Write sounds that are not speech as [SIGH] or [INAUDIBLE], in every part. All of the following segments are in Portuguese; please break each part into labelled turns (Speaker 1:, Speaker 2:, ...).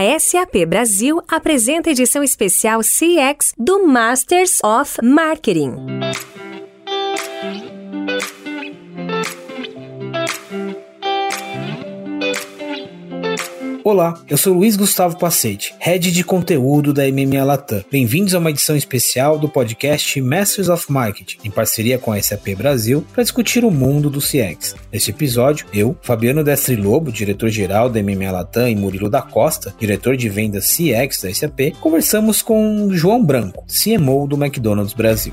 Speaker 1: A SAP Brasil apresenta edição especial CX do Masters of Marketing.
Speaker 2: Olá, eu sou Luiz Gustavo Pacete, Head de Conteúdo da MMA Latam. Bem-vindos a uma edição especial do podcast Masters of Marketing, em parceria com a SAP Brasil, para discutir o mundo do CX. Neste episódio, eu, Fabiano Destri Lobo, diretor-geral da MMA Latam, e Murilo da Costa, diretor de vendas CX da SAP, conversamos com João Branco, CMO do McDonald's Brasil.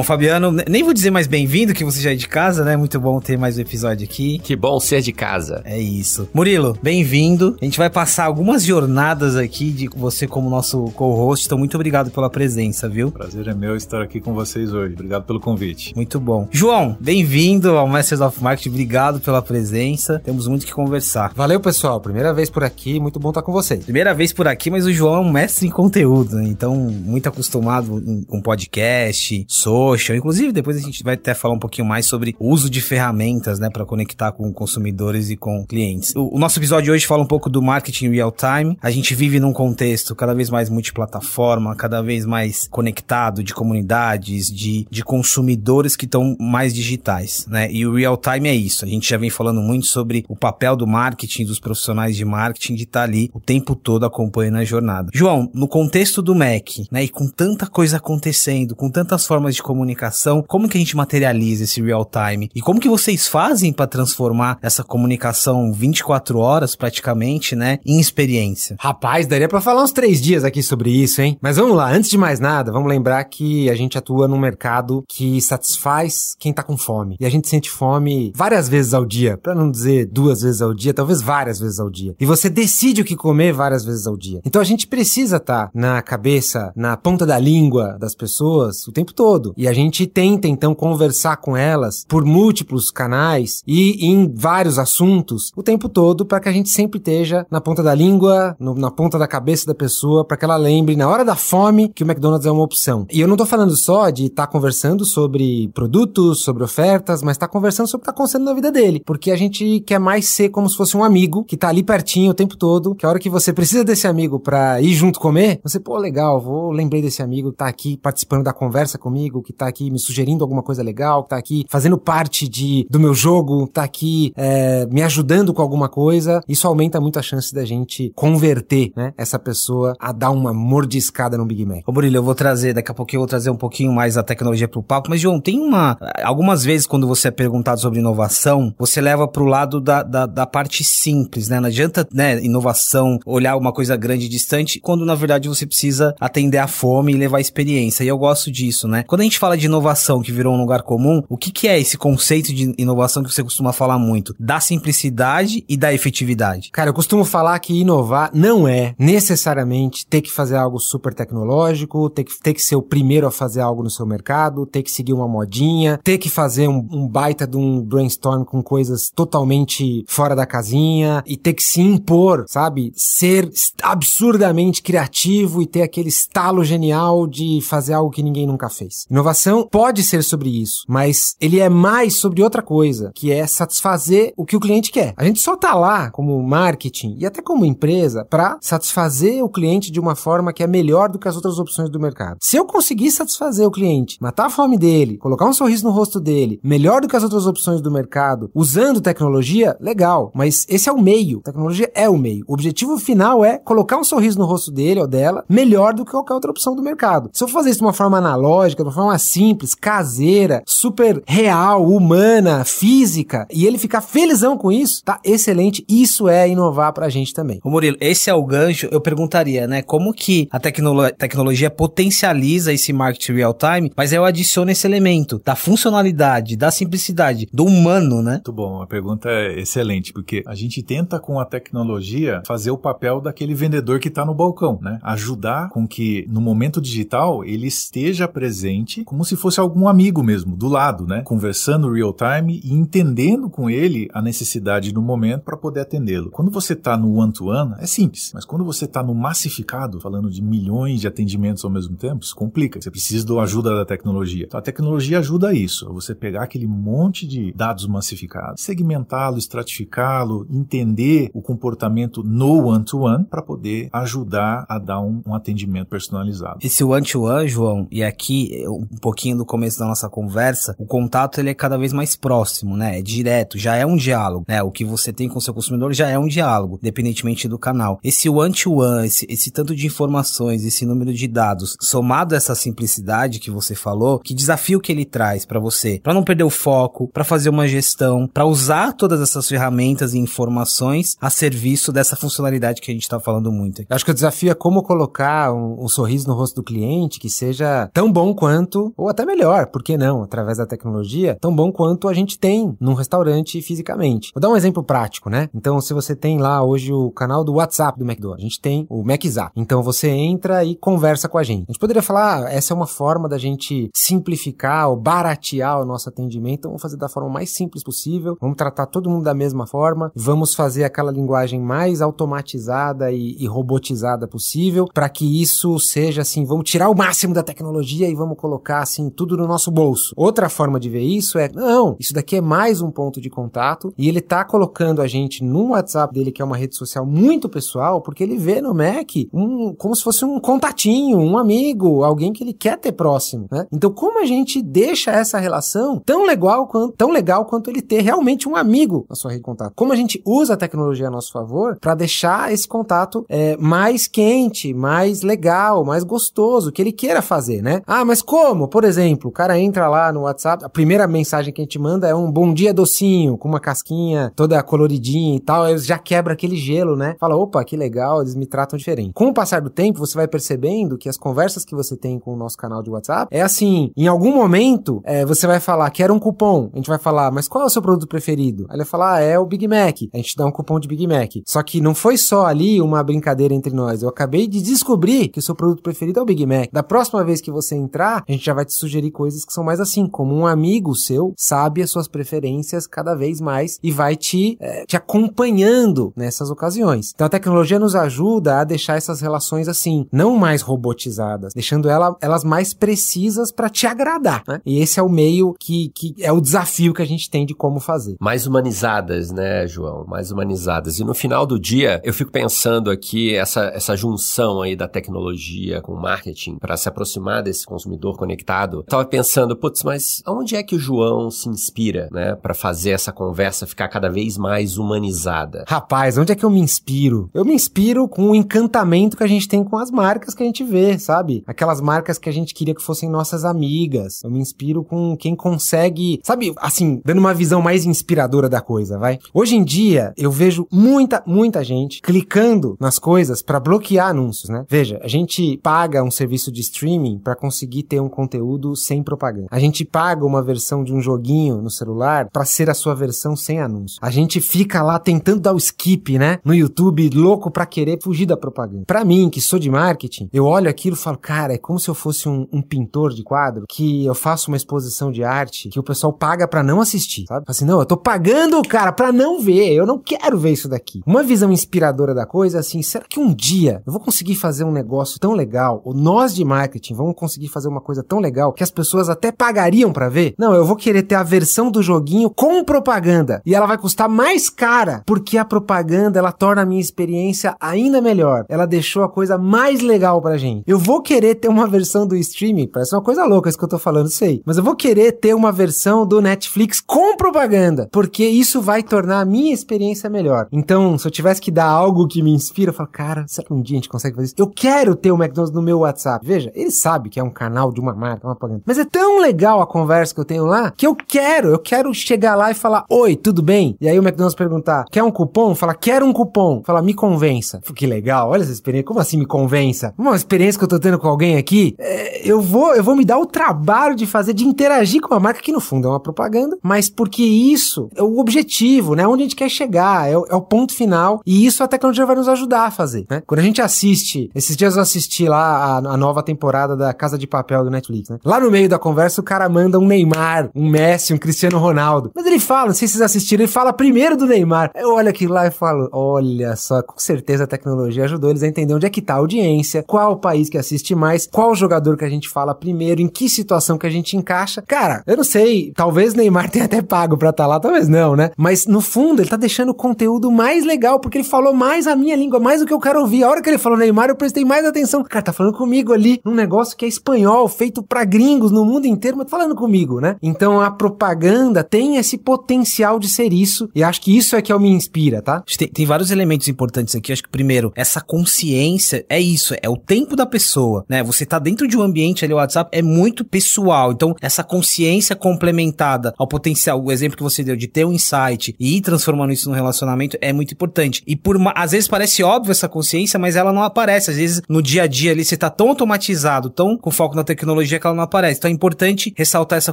Speaker 2: Bom, Fabiano, nem vou dizer mais bem-vindo, que você já é de casa, né? Muito bom ter mais um episódio aqui.
Speaker 3: Que bom ser de casa.
Speaker 2: É isso. Murilo, bem-vindo. A gente vai passar algumas jornadas aqui de você como nosso co-host. Então, muito obrigado pela presença, viu?
Speaker 4: Prazer é meu estar aqui com vocês hoje. Obrigado pelo convite.
Speaker 2: Muito bom. João, bem-vindo ao Masters of Marketing. Obrigado pela presença. Temos muito que conversar.
Speaker 5: Valeu, pessoal. Primeira vez por aqui. Muito bom estar com vocês.
Speaker 2: Primeira vez por aqui, mas o João é um mestre em conteúdo, né? Então, muito acostumado com podcast, social. Inclusive, depois a gente vai até falar um pouquinho mais sobre o uso de ferramentas, né, para conectar com consumidores e com clientes. O, o, nosso episódio de hoje fala um pouco do marketing real time. A gente vive num contexto cada vez mais multiplataforma, cada vez mais conectado de comunidades, de, de consumidores que estão mais digitais, né? E o real time é isso. A gente já vem falando muito sobre o papel do marketing, dos profissionais de marketing de estar tá ali o tempo todo acompanhando a jornada. João, no contexto do Mac, né, e com tanta coisa acontecendo, com tantas formas de comunicação comunicação, como que a gente materializa esse real time? E como que vocês fazem para transformar essa comunicação 24 horas praticamente, né, em experiência?
Speaker 5: Rapaz, daria para falar uns três dias aqui sobre isso, hein? Mas vamos lá, antes de mais nada, vamos lembrar que a gente atua num mercado que satisfaz quem tá com fome. E a gente sente fome várias vezes ao dia, para não dizer duas vezes ao dia, talvez várias vezes ao dia. E você decide o que comer várias vezes ao dia. Então a gente precisa estar tá na cabeça, na ponta da língua das pessoas o tempo todo. E a gente tenta então conversar com elas por múltiplos canais e em vários assuntos o tempo todo para que a gente sempre esteja na ponta da língua, no, na ponta da cabeça da pessoa, para que ela lembre na hora da fome que o McDonald's é uma opção. E eu não tô falando só de estar tá conversando sobre produtos, sobre ofertas, mas tá conversando sobre o que tá acontecendo na vida dele, porque a gente quer mais ser como se fosse um amigo que tá ali pertinho o tempo todo, que a hora que você precisa desse amigo para ir junto comer, você, pô, legal, vou lembrei desse amigo tá aqui participando da conversa comigo, que tá aqui me sugerindo alguma coisa legal, tá aqui fazendo parte de, do meu jogo, tá aqui é, me ajudando com alguma coisa, isso aumenta muito a chance da gente converter, né, essa pessoa a dar uma mordiscada no Big Mac.
Speaker 2: Ô Murilo, eu vou trazer, daqui a pouquinho eu vou trazer um pouquinho mais a tecnologia pro papo, mas João, tem uma, algumas vezes quando você é perguntado sobre inovação, você leva pro lado da, da, da parte simples, né, não adianta, né, inovação, olhar uma coisa grande e distante, quando na verdade você precisa atender a fome e levar experiência, e eu gosto disso, né. Quando a gente fala de inovação que virou um lugar comum, o que, que é esse conceito de inovação que você costuma falar muito? Da simplicidade e da efetividade.
Speaker 5: Cara, eu costumo falar que inovar não é necessariamente ter que fazer algo super tecnológico, ter que, ter que ser o primeiro a fazer algo no seu mercado, ter que seguir uma modinha, ter que fazer um, um baita de um brainstorm com coisas totalmente fora da casinha e ter que se impor, sabe? Ser absurdamente criativo e ter aquele estalo genial de fazer algo que ninguém nunca fez. Inovação pode ser sobre isso, mas ele é mais sobre outra coisa, que é satisfazer o que o cliente quer. A gente só tá lá como marketing e até como empresa para satisfazer o cliente de uma forma que é melhor do que as outras opções do mercado. Se eu conseguir satisfazer o cliente, matar a fome dele, colocar um sorriso no rosto dele, melhor do que as outras opções do mercado, usando tecnologia, legal, mas esse é o meio. tecnologia é o meio. O objetivo final é colocar um sorriso no rosto dele ou dela, melhor do que qualquer outra opção do mercado. Se eu fazer isso de uma forma analógica, de uma forma simples, caseira, super real, humana, física, e ele ficar felizão com isso, tá excelente. Isso é inovar pra gente também.
Speaker 2: Ô Murilo, esse é o gancho, eu perguntaria, né? Como que a tecnolo tecnologia potencializa esse marketing real time, mas eu adiciono esse elemento da funcionalidade, da simplicidade, do humano, né?
Speaker 4: Muito bom, a pergunta é excelente, porque a gente tenta com a tecnologia fazer o papel daquele vendedor que está no balcão, né? Ajudar com que no momento digital ele esteja presente como se fosse algum amigo mesmo, do lado, né? Conversando real time e entendendo com ele a necessidade no momento para poder atendê-lo. Quando você está no one-to-one, é simples, mas quando você está no massificado, falando de milhões de atendimentos ao mesmo tempo, isso complica. Você precisa da ajuda da tecnologia. Então a tecnologia ajuda a isso, a você pegar aquele monte de dados massificados, segmentá-lo, estratificá-lo, entender o comportamento no one-to-one para poder ajudar a dar um, um atendimento personalizado.
Speaker 2: Esse one-to-one, João, e aqui um pouquinho do começo da nossa conversa, o contato ele é cada vez mais próximo, né? É direto, já é um diálogo, né? O que você tem com o seu consumidor já é um diálogo, independentemente do canal. Esse one-to-one, esse, esse tanto de informações, esse número de dados, somado a essa simplicidade que você falou, que desafio que ele traz para você, para não perder o foco, para fazer uma gestão, para usar todas essas ferramentas e informações a serviço dessa funcionalidade que a gente está falando muito.
Speaker 5: Acho que o desafio é como colocar um, um, sorriso no rosto do cliente que seja tão bom quanto, ou até melhor, por que não, através da tecnologia, tão bom quanto a gente tem num restaurante fisicamente. Vou dar um exemplo prático, né? Então, se você tem lá hoje o canal do WhatsApp do McDonald's, a gente tem o McZap. Então, você entra e conversa com a gente. A gente poderia falar, ah, essa é uma forma da gente simplificar ou baratear o nosso atendimento, então, vamos fazer da forma mais simples possível, vamos tratar todo mundo da mesma forma, vamos fazer aquela linguagem mais automatizada e, e robotizada possível, para que isso seja assim, vamos tirar o máximo da tecnologia e vamos colocar assim tudo no nosso bolso. Outra forma de ver isso é, não, isso daqui é mais um ponto de contato e ele tá colocando a gente no WhatsApp dele, que é uma rede social muito pessoal, porque ele vê no Mac um, como se fosse um contatinho, um amigo, alguém que ele quer ter próximo, né? Então, como a gente deixa essa relação tão legal quanto, tão legal quanto ele ter realmente um amigo na sua rede de contato? Como a gente usa a tecnologia a nosso favor para deixar esse contato é, mais quente, mais legal, mais gostoso, que ele queira fazer, né? Ah, mas como? Por exemplo, o cara entra lá no WhatsApp, a primeira mensagem que a gente manda é um bom dia docinho, com uma casquinha toda coloridinha e tal, aí já quebra aquele gelo, né? Fala, opa, que legal, eles me tratam diferente. Com o passar do tempo, você vai percebendo que as conversas que você tem com o nosso canal de WhatsApp é assim, em algum momento, é, você vai falar, quero um cupom, a gente vai falar, mas qual é o seu produto preferido? Aí ele vai falar, ah, é o Big Mac, a gente dá um cupom de Big Mac. Só que não foi só ali uma brincadeira entre nós, eu acabei de descobrir que o seu produto preferido é o Big Mac. Da próxima vez que você entrar, a gente já vai te sugerir coisas que são mais assim, como um amigo seu sabe as suas preferências cada vez mais e vai te, é, te acompanhando nessas ocasiões. Então a tecnologia nos ajuda a deixar essas relações assim, não mais robotizadas, deixando ela, elas mais precisas para te agradar, né? E esse é o meio que, que é o desafio que a gente tem de como fazer.
Speaker 3: Mais humanizadas, né, João? Mais humanizadas. E no final do dia, eu fico pensando aqui essa, essa junção aí da tecnologia com o marketing para se aproximar desse consumidor conectado. Tava pensando, putz, mas aonde é que o João se inspira, né, para fazer essa conversa ficar cada vez mais humanizada?
Speaker 5: Rapaz, onde é que eu me inspiro? Eu me inspiro com o encantamento que a gente tem com as marcas que a gente vê, sabe? Aquelas marcas que a gente queria que fossem nossas amigas. Eu me inspiro com quem consegue, sabe, assim, dando uma visão mais inspiradora da coisa, vai? Hoje em dia, eu vejo muita, muita gente clicando nas coisas para bloquear anúncios, né? Veja, a gente paga um serviço de streaming para conseguir ter um conteúdo sem propaganda. A gente paga uma versão de um joguinho no celular para ser a sua versão sem anúncio. A gente fica lá tentando dar o skip, né? No YouTube, louco para querer fugir da propaganda. Para mim, que sou de marketing, eu olho aquilo e falo, cara, é como se eu fosse um, um pintor de quadro que eu faço uma exposição de arte que o pessoal paga para não assistir, sabe? Assim, não, eu tô pagando, cara, para não ver. Eu não quero ver isso daqui. Uma visão inspiradora da coisa é assim, será que um dia eu vou conseguir fazer um negócio tão legal, ou nós de marketing vamos conseguir fazer uma coisa tão legal que as pessoas até pagariam para ver? Não, eu vou querer ter a versão do joguinho com propaganda e ela vai custar mais cara, porque a propaganda ela torna a minha experiência ainda melhor. Ela deixou a coisa mais legal pra gente. Eu vou querer ter uma versão do streaming, parece uma coisa louca isso que eu tô falando, sei, mas eu vou querer ter uma versão do Netflix com propaganda, porque isso vai tornar a minha experiência melhor. Então, se eu tivesse que dar algo que me inspira, eu falo, cara, será que um dia a gente consegue fazer isso? Eu quero ter o McDonald's no meu WhatsApp. Veja, ele sabe que é um canal de uma marca, uma propaganda. Mas é tão legal a conversa que eu tenho lá que eu quero, eu quero chegar lá e falar, oi, tudo bem? E aí o McDonald's perguntar, quer um cupom? Fala, quero um cupom. Fala, me convença. Que legal, olha essa experiência. Como assim me convença? Uma experiência que eu tô tendo com alguém aqui, é, eu vou, eu vou me dar o trabalho de fazer, de interagir com uma marca que no fundo é uma propaganda, mas porque isso é o objetivo, né? Onde a gente quer chegar, é o, é o ponto final. E isso a tecnologia vai nos ajudar a fazer, né? Quando a gente assiste, esses dias eu assisti lá a, a nova temporada da Casa de Papel do Netflix, né? Lá no meio da conversa, o cara manda um Neymar, um Messi, um Cristiano Ronaldo. Mas ele fala, não sei se vocês assistiram, ele fala primeiro do Neymar. Eu olho aquilo lá e falo, olha só, com certeza a tecnologia ajudou eles a entender onde é que tá a audiência, qual o país que assiste mais, qual jogador que a gente fala primeiro, em que situação que a gente encaixa. Cara, eu não sei, talvez Neymar tenha até pago pra estar tá lá, talvez não, né? Mas no fundo, ele tá deixando o conteúdo mais legal, porque ele falou mais a minha língua, mais do que eu quero ouvir. A hora que ele falou Neymar, eu prestei mais atenção. Cara, tá falando comigo ali, num negócio que é espanhol, feito pra gringos no mundo inteiro, mas falando comigo, né? Então a propaganda tem esse potencial de ser isso, e acho que isso é que eu me inspira, tá?
Speaker 2: Tem, tem vários elementos importantes aqui. Acho que primeiro, essa consciência é isso, é o tempo da pessoa, né? Você tá dentro de um ambiente ali, o WhatsApp é muito pessoal. Então, essa consciência complementada ao potencial, o exemplo que você deu de ter um insight e ir transformando isso num relacionamento é muito importante. E por às vezes parece óbvio essa consciência, mas ela não aparece. Às vezes no dia a dia ali você tá tão automatizado, tão com foco na tecnologia que ela não aparece. Então é importante ressaltar essa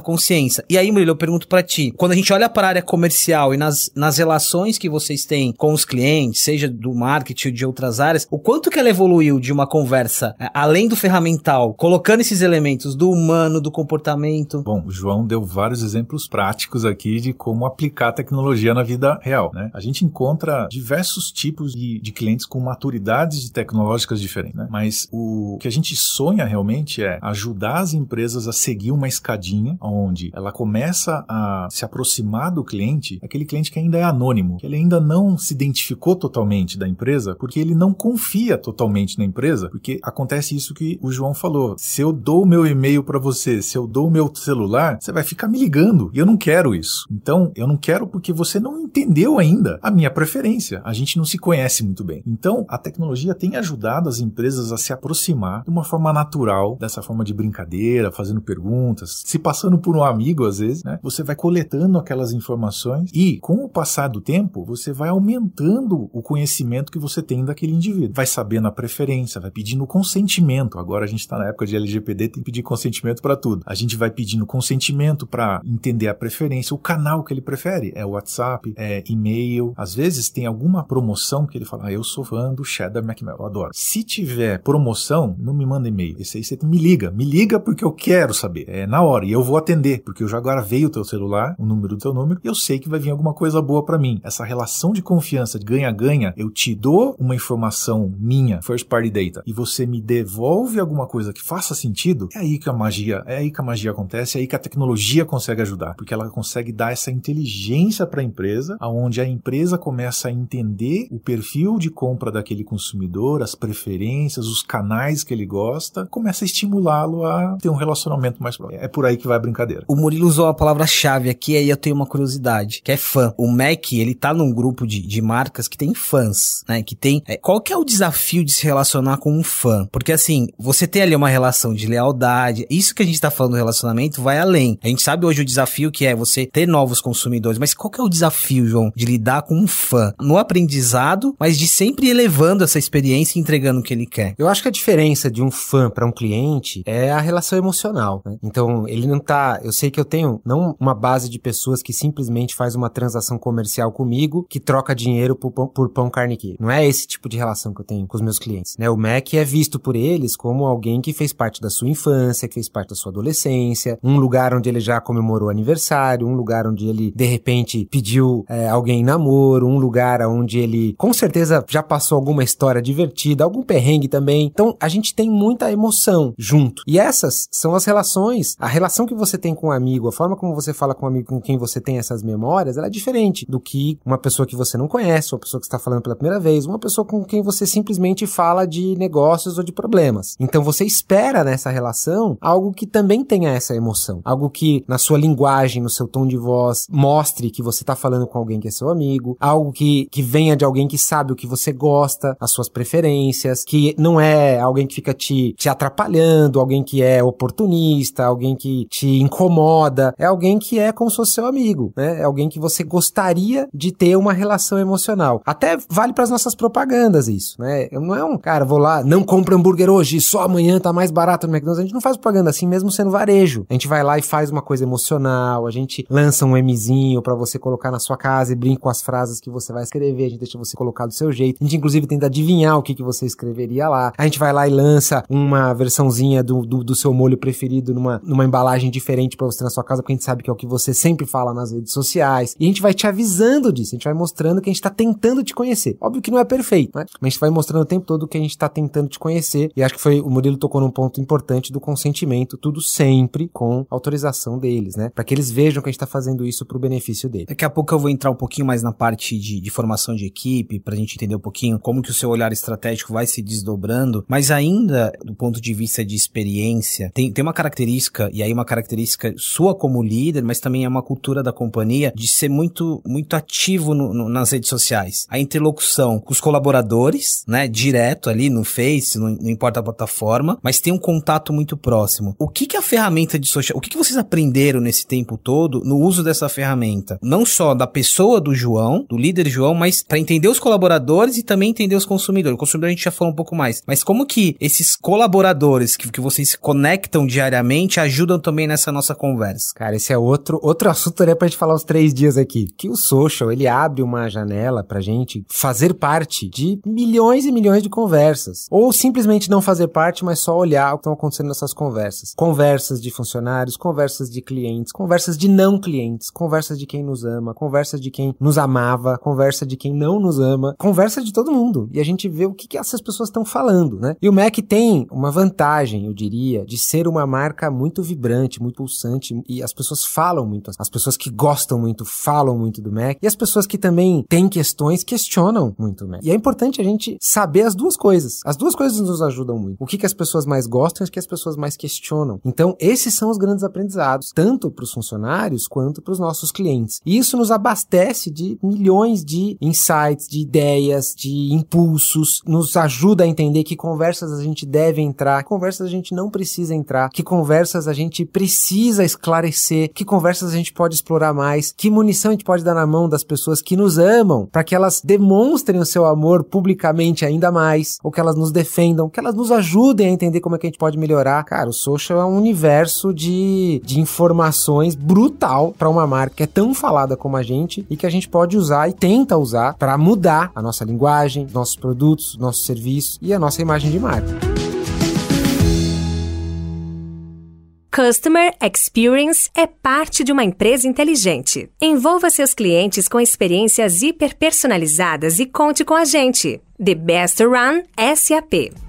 Speaker 2: consciência. E aí, Murilo, eu pergunto para ti, quando a gente olha para a área comercial e nas, nas relações que vocês têm com os clientes, seja do marketing ou de outras áreas, o quanto que ela evoluiu de uma conversa é, além do ferramental, colocando esses elementos do humano, do comportamento?
Speaker 4: Bom, o João deu vários exemplos práticos aqui de como aplicar a tecnologia na vida real, né? A gente encontra diversos tipos de, de clientes com maturidades tecnológicas diferentes, né? Mas o que a gente sonha realmente é ajudar as empresas a seguir uma escadinha onde ela começa a se aproximar do cliente, aquele cliente que ainda é anônimo, que ele ainda não se identificou totalmente da empresa, porque ele não confia totalmente na empresa, porque acontece isso que o João falou. Se eu dou meu e-mail para você, se eu dou meu celular, você vai ficar me ligando. E eu não quero isso. Então, eu não quero porque você não entendeu ainda a minha preferência. A gente não se conhece muito bem. Então, a tecnologia tem ajudado as empresas a se aproximar de uma forma natural, dessa forma de brincadeira, fazendo perguntas, se passando por um amigo às vezes, né? Você vai coletando aquelas informações e, com o passar do tempo, você vai aumentando o conhecimento que você tem daquele indivíduo. Vai sabendo a preferência, vai pedindo consentimento. Agora a gente está na época de LGPD, tem que pedir consentimento para tudo. A gente vai pedindo consentimento para entender a preferência, o canal que ele prefere. É WhatsApp, é e-mail. Às vezes tem alguma promoção que ele fala, ah, eu sou fã do Cheddar McMell, eu adoro. Se tiver promoção, não me manda e-mail. Esse aí você me liga. Me liga porque eu quero saber. É na hora. E eu vou atender, porque eu já gravei o teu celular, o número do teu número, e eu sei que vai vir alguma coisa boa para mim. Essa relação de confiança, de ganha-ganha, eu te dou uma informação minha, first party data, e você me devolve alguma coisa que faça sentido, é aí que a magia, é aí que a magia acontece, é aí que a tecnologia consegue ajudar, porque ela consegue dar essa inteligência para a empresa, aonde a empresa começa a entender o perfil de compra daquele consumidor, as preferências, os canais que ele gosta, começa a estimulá-lo a ter um relacionamento mais próximo. É por aí que vai a brincadeira.
Speaker 2: O Murilo usou a palavra-chave aqui, aí eu tenho uma curiosidade, que é fã. O Mac, ele tá num grupo de, de marcas que tem fãs, né? Que tem. É, qual que é o desafio de se relacionar com um fã? Porque assim, você tem ali uma relação de lealdade. Isso que a gente tá falando do relacionamento vai além. A gente sabe hoje o desafio que é você ter novos consumidores, mas qual que é o desafio, João, de lidar com um fã? No aprendizado, mas de sempre elevando essa experiência e entregando o que ele quer.
Speaker 5: Eu acho que a diferença de um fã para um cliente é a relação emocional. Né? Então, ele não tá. Eu sei que eu tenho não uma base de pessoas que simplesmente faz uma transação comercial comigo que troca dinheiro por pão, por pão carne queijo. Não é esse tipo de relação que eu tenho com os meus clientes. Né? O Mac é visto por eles como alguém que fez parte da sua infância, que fez parte da sua adolescência, um lugar onde ele já comemorou aniversário, um lugar onde ele de repente pediu é, alguém em namoro, um lugar onde ele com certeza já passou alguma história divertida, algum perrengue também. Então a gente tem muita emoção junto. E essas são as relações, a relação que você tem com um amigo, a forma como você fala com um amigo com quem você tem essas memórias, ela é diferente do que uma pessoa que você não conhece, uma pessoa que está falando pela primeira vez, uma pessoa com quem você simplesmente fala de negócios ou de problemas. Então você espera nessa relação algo que também tenha essa emoção, algo que na sua linguagem, no seu tom de voz, mostre que você está falando com alguém que é seu amigo, algo que, que venha de alguém que sabe o que você gosta, as suas preferências, que não é alguém que fica te, te atrapalhando, alguém que é oportunista, alguém que te incomoda, é alguém que é como se fosse seu amigo, né? É alguém que você gostaria de ter uma relação emocional. Até vale para as nossas propagandas isso, né? Eu não é um cara, vou lá, não compra hambúrguer hoje, só amanhã tá mais barato no McDonald's. A gente não faz propaganda assim mesmo sendo varejo. A gente vai lá e faz uma coisa emocional, a gente lança um Mzinho para você colocar na sua casa e brinca com as frases que você vai escrever, a gente deixa você colocar do seu jeito. A gente inclusive tenta adivinhar o que, que você escreveria lá. A gente vai lá e lança uma versãozinha do, do, do seu molho preferido numa, numa embalagem diferente para você na sua casa, porque a gente sabe que é o que você sempre fala nas redes sociais. E a gente vai te avisando disso, a gente vai mostrando que a gente tá tentando te conhecer. Óbvio que não é perfeito, né? Mas a gente vai mostrando o tempo todo que a gente tá tentando te conhecer. E acho que foi o Murilo tocou num ponto importante do consentimento, tudo sempre com autorização deles, né? Para que eles vejam que a gente tá fazendo isso pro benefício deles.
Speaker 2: Daqui a pouco eu vou entrar um pouquinho mais na parte de, de formação de equipe, pra gente entender um pouquinho como que o seu olhar estratégico vai se desdobrando, mas ainda do ponto de vista de experiência, tem, tem uma característica, e aí uma característica sua como líder, mas também é uma cultura da companhia de ser muito, muito ativo no, no, nas redes sociais. A interlocução com os colaboradores, né, direto ali no Face, não, não importa a plataforma, mas tem um contato muito próximo. O que que a ferramenta de social, o que que vocês aprenderam nesse tempo todo no uso dessa ferramenta? Não só da pessoa do João, do líder João, mas para entender os colaboradores e também entender os consumidores. O consumidor a gente já falou um pouco mais, mas como que esses colaboradores que, que vocês se conectam diariamente ajudam também nessa nossa conversa?
Speaker 5: Cara, esse é outro, outro assunto né, pra gente falar os três dias aqui. Que o social, ele abre uma janela pra gente fazer parte de milhões e milhões de conversas. Ou simplesmente não fazer parte, mas só olhar o que estão acontecendo nessas conversas. Conversas de funcionários, conversas de clientes, conversas de não clientes, conversas de quem nos ama, conversas de quem nos amava, conversa de quem não nos ama, conversa de todo mundo. E a gente vê o que, que essas pessoas estão falando, né? E o Mac tem uma vantagem, eu diria, de ser uma marca muito vibrante, muito pulsante, e as pessoas falam muito. As pessoas que gostam muito falam muito do Mac, e as pessoas que também têm questões questionam muito o Mac. E é importante a gente saber as duas coisas. As duas coisas nos ajudam muito. O que, que as pessoas mais gostam e o que as pessoas mais questionam. Então, esses são os grandes aprendizados, tanto para os funcionários quanto para os nossos clientes. E isso nos abastece de milhões de insights, de ideias, de impulsos, nos ajuda a entender que conversas a gente deve entrar, conversas a gente não precisa entrar, que conversas a gente precisa esclarecer, que conversas a gente pode explorar mais, que munição a gente pode dar na mão das pessoas que nos amam, para que elas demonstrem o seu amor publicamente ainda mais, ou que elas nos defendam, que elas nos ajudem a entender como é que a gente pode melhorar. Cara, o social é um universo de, de informações brutal para uma marca que é tão falada como a gente e que a gente pode usar e tenta usar para mudar a nossa linguagem, nossos produtos, nossos serviços e a nossa imagem de marca.
Speaker 1: Customer Experience é parte de uma empresa inteligente. Envolva seus clientes com experiências hiperpersonalizadas e conte com a gente. The Best Run SAP.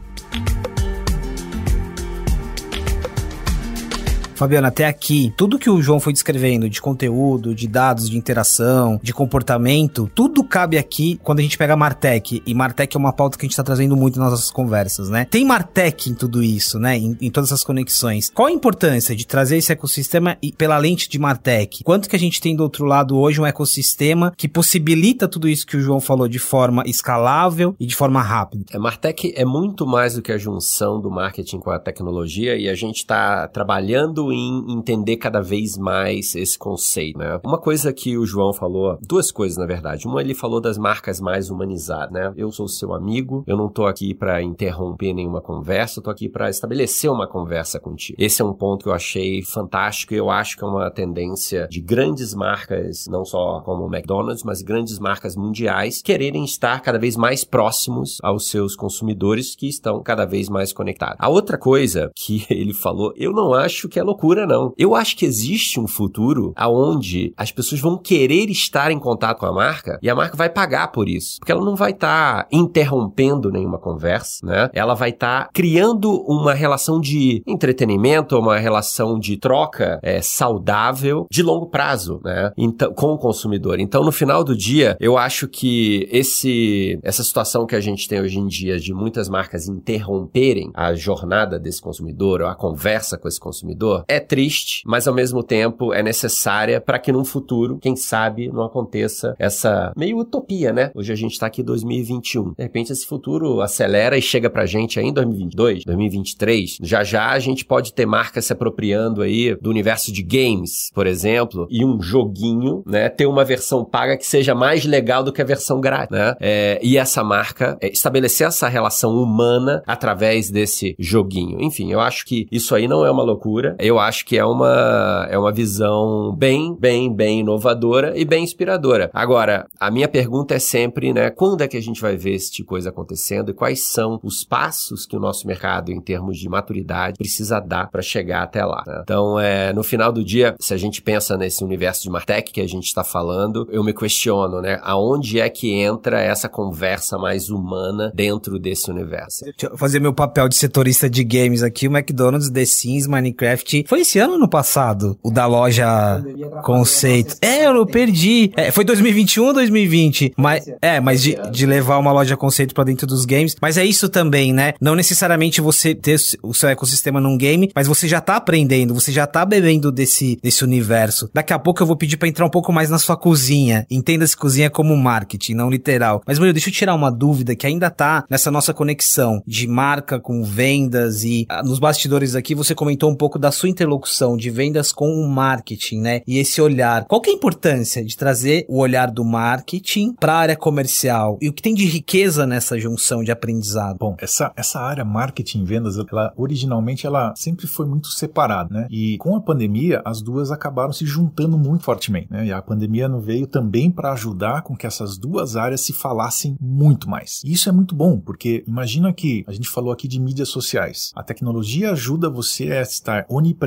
Speaker 2: Fabiana, até aqui, tudo que o João foi descrevendo de conteúdo, de dados, de interação, de comportamento, tudo cabe aqui quando a gente pega a Martech. E Martech é uma pauta que a gente tá trazendo muito nas nossas conversas, né? Tem Martech em tudo isso, né? Em, em todas essas conexões. Qual a importância de trazer esse ecossistema e, pela lente de Martech? Quanto que a gente tem do outro lado hoje um ecossistema que possibilita tudo isso que o João falou de forma escalável e de forma rápida?
Speaker 3: A Martech é muito mais do que a junção do marketing com a tecnologia e a gente está trabalhando em entender cada vez mais esse conceito, né? Uma coisa que o João falou, duas coisas na verdade. Uma ele falou das marcas mais humanizadas, né? Eu sou seu amigo, eu não tô aqui para interromper nenhuma conversa, eu tô aqui para estabelecer uma conversa contigo. Esse é um ponto que eu achei fantástico e eu acho que é uma tendência de grandes marcas, não só como o McDonald's, mas grandes marcas mundiais quererem estar cada vez mais próximos aos seus consumidores que estão cada vez mais conectados. A outra coisa que [LAUGHS] ele falou, eu não acho que é loucura loucura, não. Eu acho que existe um futuro aonde as pessoas vão querer estar em contato com a marca e a marca vai pagar por isso. Porque ela não vai estar tá interrompendo nenhuma conversa, né? Ela vai estar tá criando uma relação de entretenimento, uma relação de troca é, saudável de longo prazo, né? Então, com o consumidor. Então, no final do dia, eu acho que esse, essa situação que a gente tem hoje em dia de muitas marcas interromperem a jornada desse consumidor ou a conversa com esse consumidor é triste, mas ao mesmo tempo é necessária para que num futuro, quem sabe, não aconteça essa meio utopia, né? Hoje a gente tá aqui em 2021. De repente esse futuro acelera e chega pra gente aí em 2022, 2023. Já já a gente pode ter marcas se apropriando aí do universo de games, por exemplo, e um joguinho, né? Ter uma versão paga que seja mais legal do que a versão grátis, né? É, e essa marca é, estabelecer essa relação humana através desse joguinho. Enfim, eu acho que isso aí não é uma loucura. Eu eu acho que é uma, é uma visão bem, bem, bem inovadora e bem inspiradora. Agora, a minha pergunta é sempre, né, quando é que a gente vai ver esse tipo de coisa acontecendo e quais são os passos que o nosso mercado, em termos de maturidade, precisa dar para chegar até lá. Né? Então, é, no final do dia, se a gente pensa nesse universo de Martech que a gente está falando, eu me questiono, né, aonde é que entra essa conversa mais humana dentro desse universo?
Speaker 2: Deixa eu fazer meu papel de setorista de games aqui. O McDonald's, The Sims, Minecraft. Foi esse ano no passado? O da loja Conceito. É, eu perdi. É, foi 2021 ou 2020? Mas, é, mas de, de levar uma loja Conceito pra dentro dos games. Mas é isso também, né? Não necessariamente você ter o seu ecossistema num game, mas você já tá aprendendo, você já tá bebendo desse, desse universo. Daqui a pouco eu vou pedir para entrar um pouco mais na sua cozinha. Entenda-se cozinha como marketing, não literal. Mas, Murilo, deixa eu tirar uma dúvida que ainda tá nessa nossa conexão de marca com vendas e ah, nos bastidores aqui você comentou um pouco da sua interlocução de vendas com o marketing, né? E esse olhar. Qual que é a importância de trazer o olhar do marketing para a área comercial? E o que tem de riqueza nessa junção de aprendizado?
Speaker 4: Bom, essa, essa área marketing e vendas, ela originalmente ela sempre foi muito separada, né? E com a pandemia, as duas acabaram se juntando muito fortemente, né? E a pandemia não veio também para ajudar com que essas duas áreas se falassem muito mais. E isso é muito bom, porque imagina que a gente falou aqui de mídias sociais. A tecnologia ajuda você a estar onipresente,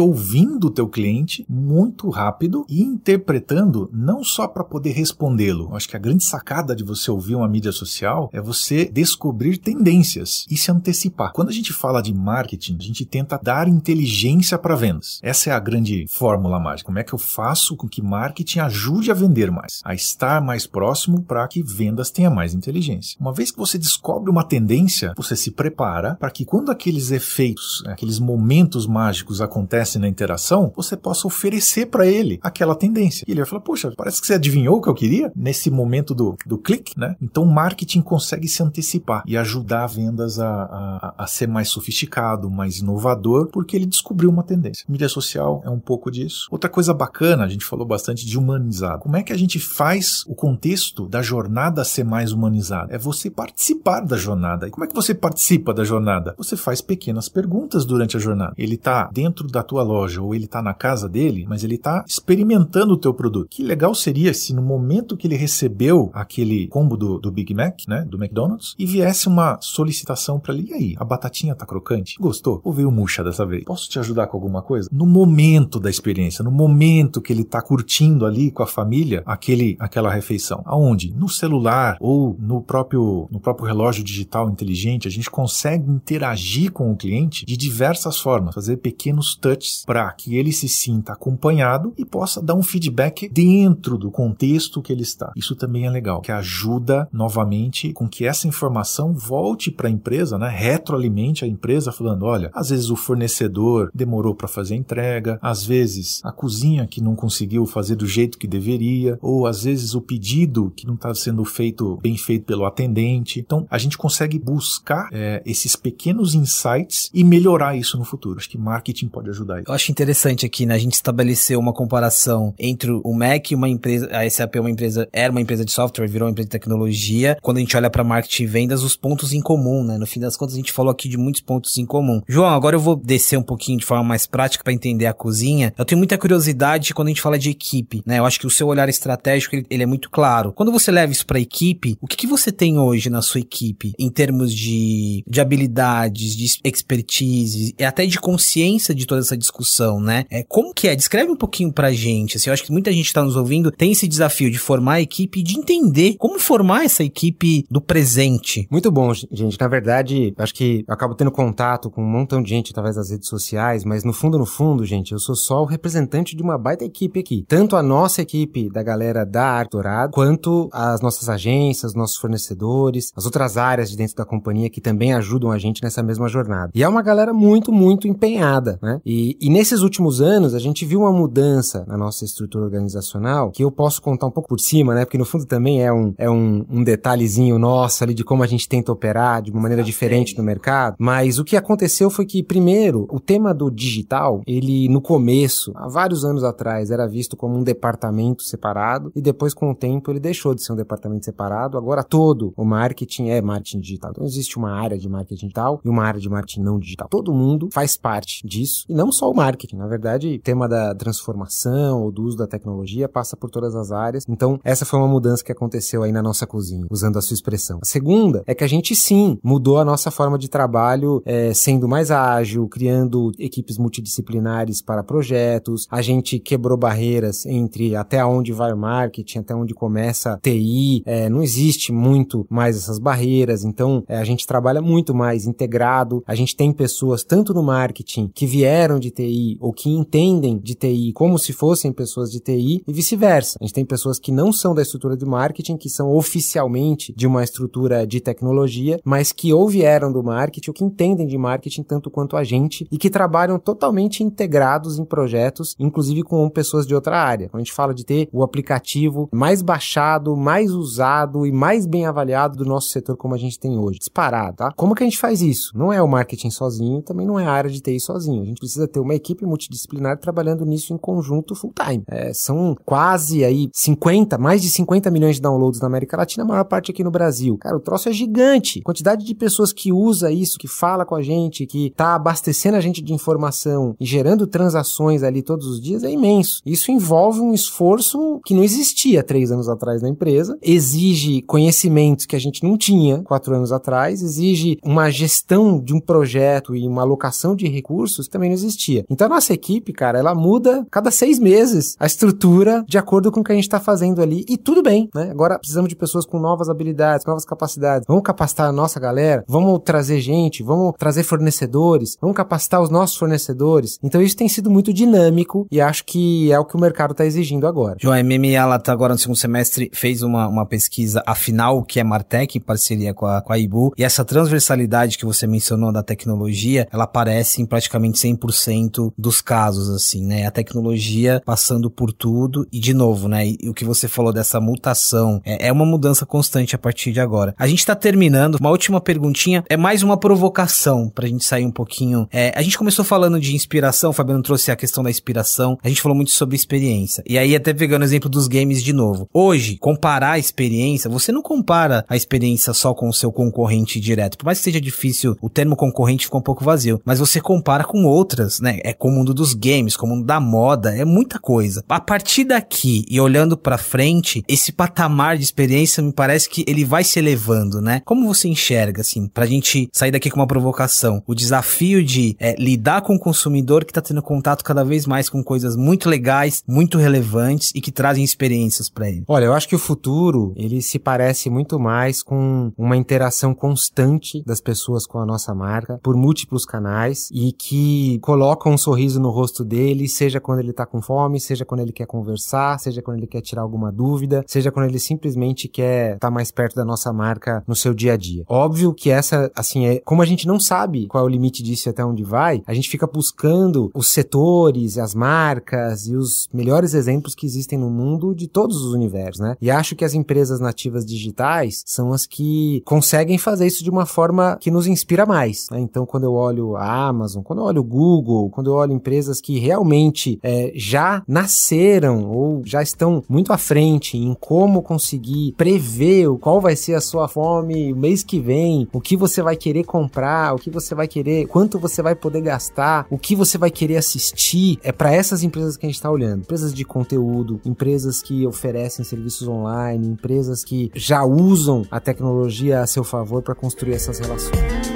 Speaker 4: ouvindo o teu cliente muito rápido e interpretando não só para poder respondê-lo. Acho que a grande sacada de você ouvir uma mídia social é você descobrir tendências e se antecipar. Quando a gente fala de marketing, a gente tenta dar inteligência para vendas. Essa é a grande fórmula mágica. Como é que eu faço com que marketing ajude a vender mais, a estar mais próximo para que vendas tenha mais inteligência. Uma vez que você descobre uma tendência, você se prepara para que quando aqueles efeitos, aqueles momentos mágicos acontecem na interação, você possa oferecer para ele aquela tendência. E ele vai falar: Poxa, parece que você adivinhou o que eu queria nesse momento do, do clique, né? Então, o marketing consegue se antecipar e ajudar vendas a, a, a ser mais sofisticado, mais inovador, porque ele descobriu uma tendência. Mídia social é um pouco disso. Outra coisa bacana, a gente falou bastante de humanizar. Como é que a gente faz o contexto da jornada ser mais humanizado? É você participar da jornada. E como é que você participa da jornada? Você faz pequenas perguntas durante a jornada. Ele está dentro da tua loja ou ele está na casa dele, mas ele está experimentando o teu produto. Que legal seria se no momento que ele recebeu aquele combo do, do Big Mac, né, do McDonald's, e viesse uma solicitação para ele. E aí, a batatinha tá crocante? Gostou? Ou veio murcha dessa vez? Posso te ajudar com alguma coisa? No momento da experiência, no momento que ele tá curtindo ali com a família aquele, aquela refeição. Aonde? No celular ou no próprio, no próprio relógio digital inteligente, a gente consegue interagir com o cliente de diversas formas, fazer pequenos touches para que ele se sinta acompanhado e possa dar um feedback dentro do contexto que ele está. Isso também é legal, que ajuda novamente com que essa informação volte para a empresa, né? retroalimente a empresa falando, olha, às vezes o fornecedor demorou para fazer a entrega, às vezes a cozinha que não conseguiu fazer do jeito que deveria, ou às vezes o pedido que não está sendo feito bem feito pelo atendente. Então a gente consegue buscar é, esses pequenos insights e melhorar isso no futuro. Acho que marketing pode ajudar.
Speaker 2: Eu acho interessante aqui, né? A gente estabeleceu uma comparação entre o Mac e uma empresa, a SAP é uma empresa, era uma empresa de software, virou uma empresa de tecnologia. Quando a gente olha para marketing e vendas, os pontos em comum, né? No fim das contas, a gente falou aqui de muitos pontos em comum. João, agora eu vou descer um pouquinho de forma mais prática para entender a cozinha. Eu tenho muita curiosidade quando a gente fala de equipe, né? Eu acho que o seu olhar estratégico, ele, ele é muito claro. Quando você leva isso para equipe, o que, que você tem hoje na sua equipe em termos de, de habilidades, de expertise e até de consciência de toda essa discussão, né? É, como que é? Descreve um pouquinho pra gente. Assim, eu acho que muita gente está nos ouvindo tem esse desafio de formar a equipe de entender como formar essa equipe do presente.
Speaker 5: Muito bom, gente. Na verdade, acho que eu acabo tendo contato com um montão de gente através das redes sociais, mas no fundo, no fundo, gente, eu sou só o representante de uma baita equipe aqui. Tanto a nossa equipe da galera da Arte quanto as nossas agências, nossos fornecedores, as outras áreas de dentro da companhia que também ajudam a gente nessa mesma jornada. E é uma galera muito, muito empenhada, né? E, e nesses últimos anos, a gente viu uma mudança na nossa estrutura organizacional que eu posso contar um pouco por cima, né? Porque no fundo também é um, é um, um detalhezinho nosso ali de como a gente tenta operar de uma maneira diferente no mercado. Mas o que aconteceu foi que, primeiro, o tema do digital, ele no começo, há vários anos atrás, era visto como um departamento separado e depois, com o tempo, ele deixou de ser um departamento separado. Agora todo o marketing é marketing digital. Então existe uma área de marketing digital e uma área de marketing não digital. Todo mundo faz parte disso disso. E não só o marketing. Na verdade, o tema da transformação ou do uso da tecnologia passa por todas as áreas. Então, essa foi uma mudança que aconteceu aí na nossa cozinha, usando a sua expressão. A segunda é que a gente sim mudou a nossa forma de trabalho, é, sendo mais ágil, criando equipes multidisciplinares para projetos. A gente quebrou barreiras entre até onde vai o marketing, até onde começa TI. É, não existe muito mais essas barreiras. Então, é, a gente trabalha muito mais integrado. A gente tem pessoas tanto no marketing que vieram de TI ou que entendem de TI como se fossem pessoas de TI e vice-versa. A gente tem pessoas que não são da estrutura de marketing, que são oficialmente de uma estrutura de tecnologia, mas que ou vieram do marketing ou que entendem de marketing tanto quanto a gente e que trabalham totalmente integrados em projetos, inclusive com pessoas de outra área. Quando a gente fala de ter o aplicativo mais baixado, mais usado e mais bem avaliado do nosso setor como a gente tem hoje. Disparado, tá? Como que a gente faz isso? Não é o marketing sozinho, também não é a área de TI sozinho. A gente precisa ter uma equipe multidisciplinar trabalhando nisso em conjunto full time. É, são quase aí 50, mais de 50 milhões de downloads na América Latina, a maior parte aqui no Brasil. Cara, o troço é gigante. A quantidade de pessoas que usa isso, que fala com a gente, que tá abastecendo a gente de informação e gerando transações ali todos os dias é imenso. Isso envolve um esforço que não existia três anos atrás na empresa, exige conhecimentos que a gente não tinha quatro anos atrás, exige uma gestão de um projeto e uma alocação de recursos também não existia. Então a nossa equipe, cara, ela muda cada seis meses a estrutura de acordo com o que a gente está fazendo ali e tudo bem, né? Agora precisamos de pessoas com novas habilidades, novas capacidades. Vamos capacitar a nossa galera, vamos trazer gente, vamos trazer fornecedores, vamos capacitar os nossos fornecedores. Então isso tem sido muito dinâmico e acho que é o que o mercado está exigindo agora.
Speaker 2: João, a MMA, ela tá agora no segundo semestre, fez uma, uma pesquisa afinal, que é Martech, em parceria com a, com a IBU, e essa transversalidade que você mencionou da tecnologia, ela aparece em praticamente 100% dos casos, assim, né? A tecnologia passando por tudo, e de novo, né? E o que você falou dessa mutação, é, é uma mudança constante a partir de agora. A gente tá terminando, uma última perguntinha, é mais uma provocação pra gente sair um pouquinho. É, a gente começou falando de inspiração, o Fabiano trouxe a questão da inspiração, a gente falou muito sobre experiência. E aí, até pegando o exemplo dos games de novo. Hoje, comparar a experiência, você não compara a experiência só com o seu concorrente direto. Por mais que seja difícil, o termo concorrente ficou um pouco vazio. Mas você compara com outras, né? É com o mundo dos games, com o mundo da moda, é muita coisa. A partir daqui e olhando pra frente, esse patamar de experiência me parece que ele vai se elevando, né? Como você enxerga, assim, pra gente sair daqui com uma provocação? O desafio de é, lidar com o consumidor que tá tendo contato cada vez mais com coisas muito legais, muito relevantes e que trazem experiências para ele.
Speaker 5: Olha, eu acho que o futuro, ele se parece muito mais com uma interação constante das pessoas com a nossa marca por múltiplos canais e que colocam um sorriso no rosto dele, seja quando ele tá com fome, seja quando ele quer conversar, seja quando ele quer tirar alguma dúvida, seja quando ele simplesmente quer estar tá mais perto da nossa marca no seu dia a dia. Óbvio que essa, assim, é como a gente não sabe qual é o limite disso e até onde vai, a gente fica buscando os setores, as marcas e os melhores exemplos que existem no mundo de todos os universos, né? E acho que as empresas nativas digitais são as que conseguem fazer isso de uma forma que nos inspira mais. Né? Então, quando eu olho a Amazon, quando eu olho o Google, quando eu olho empresas que realmente é, já nasceram ou já estão muito à frente em como conseguir prever qual vai ser a sua fome o mês que vem, o que você vai querer comprar, o que você vai querer, quanto você vai poder gastar, o que você vai querer assistir, é para essas empresas que a gente está olhando. Empresas de conteúdo, empresas que oferecem serviços online, empresas que já usam a tecnologia a seu favor para construir essas relações.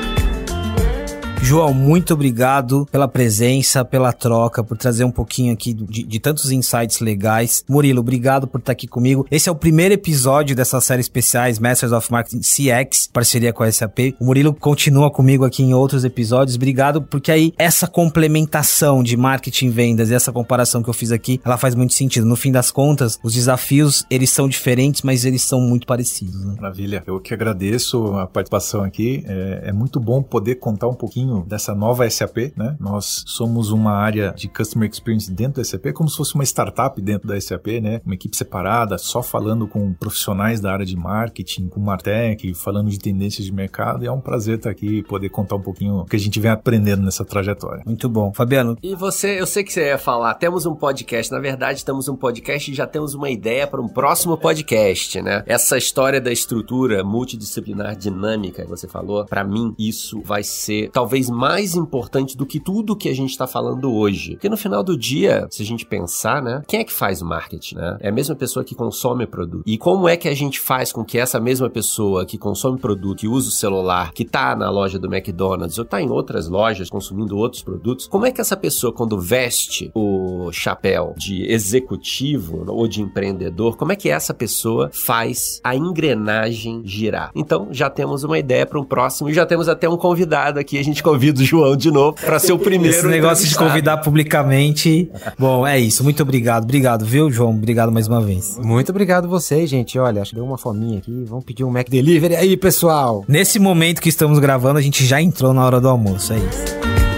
Speaker 2: João, muito obrigado pela presença, pela troca, por trazer um pouquinho aqui de, de, tantos insights legais. Murilo, obrigado por estar aqui comigo. Esse é o primeiro episódio dessa série especiais Masters of Marketing CX, parceria com a SAP. O Murilo continua comigo aqui em outros episódios. Obrigado, porque aí essa complementação de marketing e vendas e essa comparação que eu fiz aqui, ela faz muito sentido. No fim das contas, os desafios, eles são diferentes, mas eles são muito parecidos. Né?
Speaker 4: Maravilha. Eu que agradeço a participação aqui. É, é muito bom poder contar um pouquinho pouquinho dessa nova SAP, né? Nós somos uma área de Customer Experience dentro da SAP, como se fosse uma startup dentro da SAP, né? Uma equipe separada, só falando com profissionais da área de marketing, com Martech, falando de tendências de mercado. E é um prazer estar aqui e poder contar um pouquinho o que a gente vem aprendendo nessa trajetória.
Speaker 2: Muito bom. Fabiano.
Speaker 3: E você, eu sei que você ia falar, temos um podcast. Na verdade, temos um podcast e já temos uma ideia para um próximo podcast, né? Essa história da estrutura multidisciplinar dinâmica que você falou, para mim, isso vai ser talvez talvez mais importante do que tudo que a gente está falando hoje. Porque no final do dia, se a gente pensar, né, quem é que faz marketing, né? É a mesma pessoa que consome produto. E como é que a gente faz com que essa mesma pessoa que consome produto, que usa o celular, que tá na loja do McDonald's ou tá em outras lojas consumindo outros produtos, como é que essa pessoa quando veste o chapéu de executivo ou de empreendedor, como é que essa pessoa faz a engrenagem girar? Então, já temos uma ideia para um próximo e já temos até um convidado aqui. A gente convida o João de novo para ser o primeiro.
Speaker 2: Esse negócio de convidar publicamente. Bom, é isso. Muito obrigado. Obrigado, viu, João? Obrigado mais uma vez.
Speaker 5: Muito obrigado vocês, gente. Olha, acho que deu uma fominha aqui. Vamos pedir um Mac Delivery aí, pessoal.
Speaker 2: Nesse momento que estamos gravando, a gente já entrou na hora do almoço. É isso.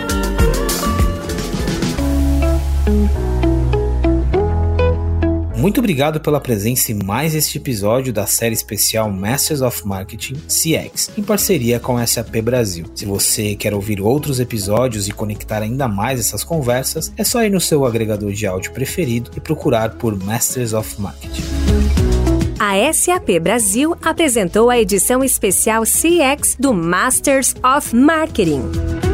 Speaker 2: Muito obrigado pela presença em mais este episódio da série especial Masters of Marketing CX, em parceria com a SAP Brasil. Se você quer ouvir outros episódios e conectar ainda mais essas conversas, é só ir no seu agregador de áudio preferido e procurar por Masters of Marketing.
Speaker 1: A SAP Brasil apresentou a edição especial CX do Masters of Marketing.